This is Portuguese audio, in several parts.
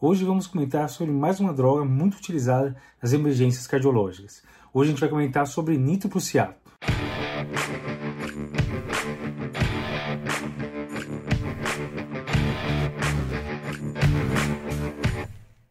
Hoje vamos comentar sobre mais uma droga muito utilizada nas emergências cardiológicas. Hoje a gente vai comentar sobre nitroprusiato.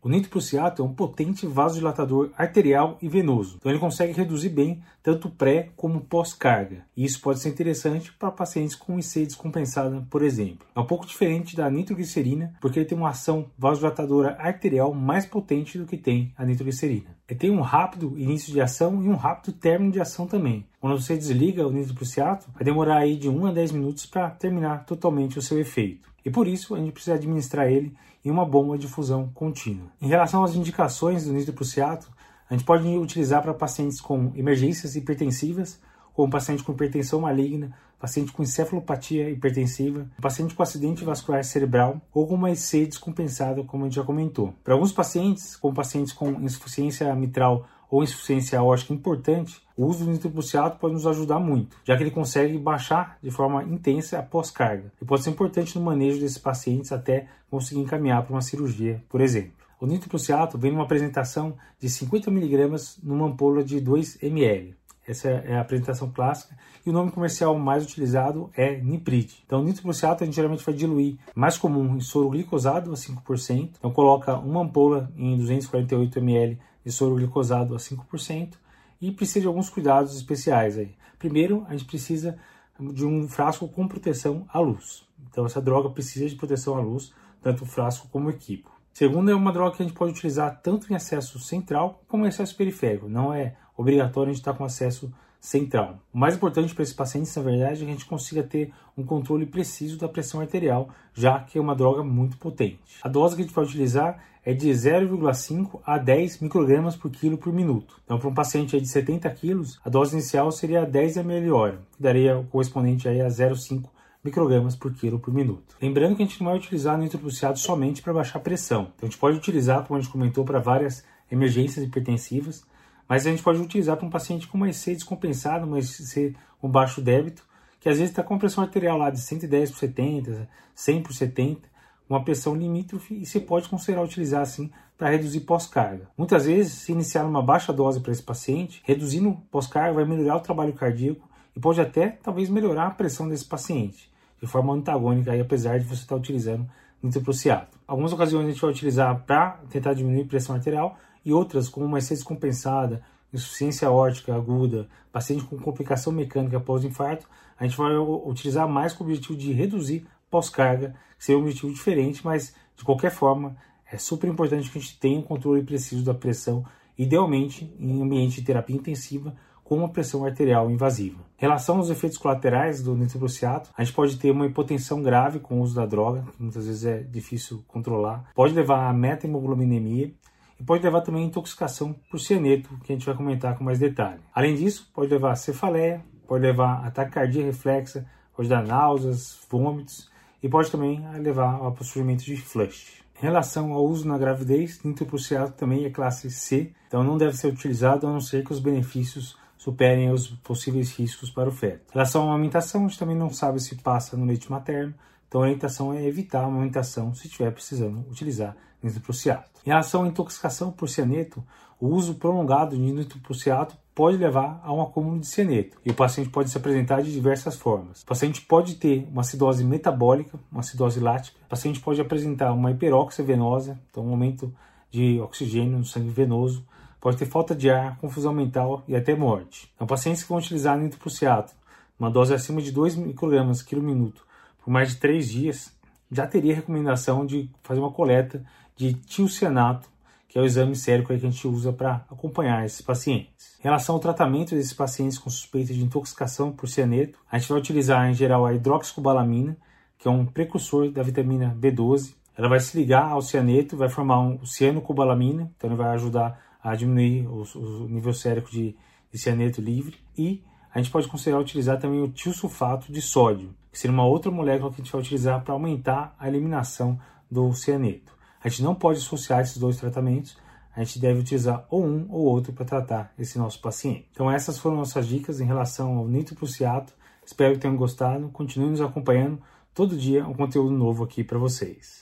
O nitroprusiato é um potente vasodilatador arterial e venoso, então ele consegue reduzir bem tanto pré como pós-carga. E isso pode ser interessante para pacientes com IC descompensada, por exemplo. É um pouco diferente da nitroglicerina, porque ele tem uma ação vasodilatadora arterial mais potente do que tem a nitroglicerina. Ele tem um rápido início de ação e um rápido término de ação também. Quando você desliga o nitroprusiato, vai demorar aí de 1 a 10 minutos para terminar totalmente o seu efeito. E por isso a gente precisa administrar ele em uma bomba de fusão contínua. Em relação às indicações do nitroprusiato, a gente pode utilizar para pacientes com emergências hipertensivas, como paciente com hipertensão maligna, paciente com encefalopatia hipertensiva, paciente com acidente vascular cerebral ou com uma EC descompensada, como a gente já comentou. Para alguns pacientes, como pacientes com insuficiência mitral ou insuficiência aórtica importante, o uso do nitroprusiato pode nos ajudar muito, já que ele consegue baixar de forma intensa a pós-carga e pode ser importante no manejo desses pacientes até conseguir encaminhar para uma cirurgia, por exemplo. O nitroprusiato vem numa apresentação de 50 mg numa ampola de 2 ml. Essa é a apresentação clássica. E o nome comercial mais utilizado é Niprid. Então, nitroprusiato a gente geralmente vai diluir, mais comum, em soro glicosado a 5%. Então, coloca uma ampola em 248 ml de soro glicosado a 5% e precisa de alguns cuidados especiais aí. Primeiro, a gente precisa de um frasco com proteção à luz. Então, essa droga precisa de proteção à luz, tanto o frasco como o equipo. Segundo, é uma droga que a gente pode utilizar tanto em acesso central como em acesso periférico. Não é obrigatório a gente estar com acesso central. O mais importante para esses pacientes, na verdade, é que a gente consiga ter um controle preciso da pressão arterial, já que é uma droga muito potente. A dose que a gente vai utilizar é de 0,5 a 10 microgramas por quilo por minuto. Então, para um paciente de 70 quilos, a dose inicial seria 10 ml hora, que daria o correspondente aí a 0,5 microgramas por quilo por minuto. Lembrando que a gente não vai utilizar o nitroprusiado somente para baixar a pressão. Então, a gente pode utilizar, como a gente comentou, para várias emergências hipertensivas, mas a gente pode utilizar para um paciente com uma EC descompensada, uma EC com baixo débito, que às vezes está com a pressão arterial lá de 110 por 70, 100 por 70, uma pressão limítrofe e se pode considerar utilizar assim para reduzir pós-carga. Muitas vezes, se iniciar uma baixa dose para esse paciente, reduzindo pós-carga vai melhorar o trabalho cardíaco e pode até talvez melhorar a pressão desse paciente de forma antagônica, aí, apesar de você estar utilizando nitroprusiato. Algumas ocasiões a gente vai utilizar para tentar diminuir a pressão arterial e outras, como uma excess descompensada, insuficiência aórtica aguda, paciente com complicação mecânica pós-infarto, a gente vai utilizar mais com o objetivo de reduzir pós-carga, que seria um objetivo diferente, mas de qualquer forma é super importante que a gente tenha um controle preciso da pressão, idealmente em ambiente de terapia intensiva, com uma pressão arterial invasiva. Em relação aos efeitos colaterais do nitroprusiato, a gente pode ter uma hipotensão grave com o uso da droga, que muitas vezes é difícil controlar, pode levar a meta-hemoglobinemia e pode levar também a intoxicação por cianeto, que a gente vai comentar com mais detalhe. Além disso, pode levar a cefaleia, pode levar a taquicardia reflexa, pode dar náuseas, vômitos e pode também levar ao surgimento de flush. Em relação ao uso na gravidez, nitroprusiato também é classe C, então não deve ser utilizado a não ser que os benefícios superem os possíveis riscos para o feto. Em relação à amamentação, a gente também não sabe se passa no leite materno, então a orientação é evitar a amamentação se estiver precisando utilizar nitroprusiato. Em relação à intoxicação por cianeto, o uso prolongado de nitroprusiato pode levar a um acúmulo de cianeto e o paciente pode se apresentar de diversas formas. O paciente pode ter uma acidose metabólica, uma acidose lática, o paciente pode apresentar uma hiperóxia venosa, então um aumento de oxigênio no sangue venoso, pode ter falta de ar, confusão mental e até morte. Então, pacientes que vão utilizar nitroprusiato, uma dose acima de 2 microgramas quilo minuto por mais de 3 dias, já teria recomendação de fazer uma coleta de tiocianato, que é o exame sérico que a gente usa para acompanhar esses pacientes. Em relação ao tratamento desses pacientes com suspeita de intoxicação por cianeto, a gente vai utilizar em geral a hidroxicobalamina, que é um precursor da vitamina B12. Ela vai se ligar ao cianeto, vai formar um cianocobalamina, então ele vai ajudar a diminuir o, o nível sérico de, de cianeto livre. E a gente pode considerar utilizar também o tiosulfato de sódio, que seria uma outra molécula que a gente vai utilizar para aumentar a eliminação do cianeto. A gente não pode associar esses dois tratamentos, a gente deve utilizar ou um ou outro para tratar esse nosso paciente. Então essas foram nossas dicas em relação ao nitroprusiato. Espero que tenham gostado. Continuem nos acompanhando todo dia um conteúdo novo aqui para vocês.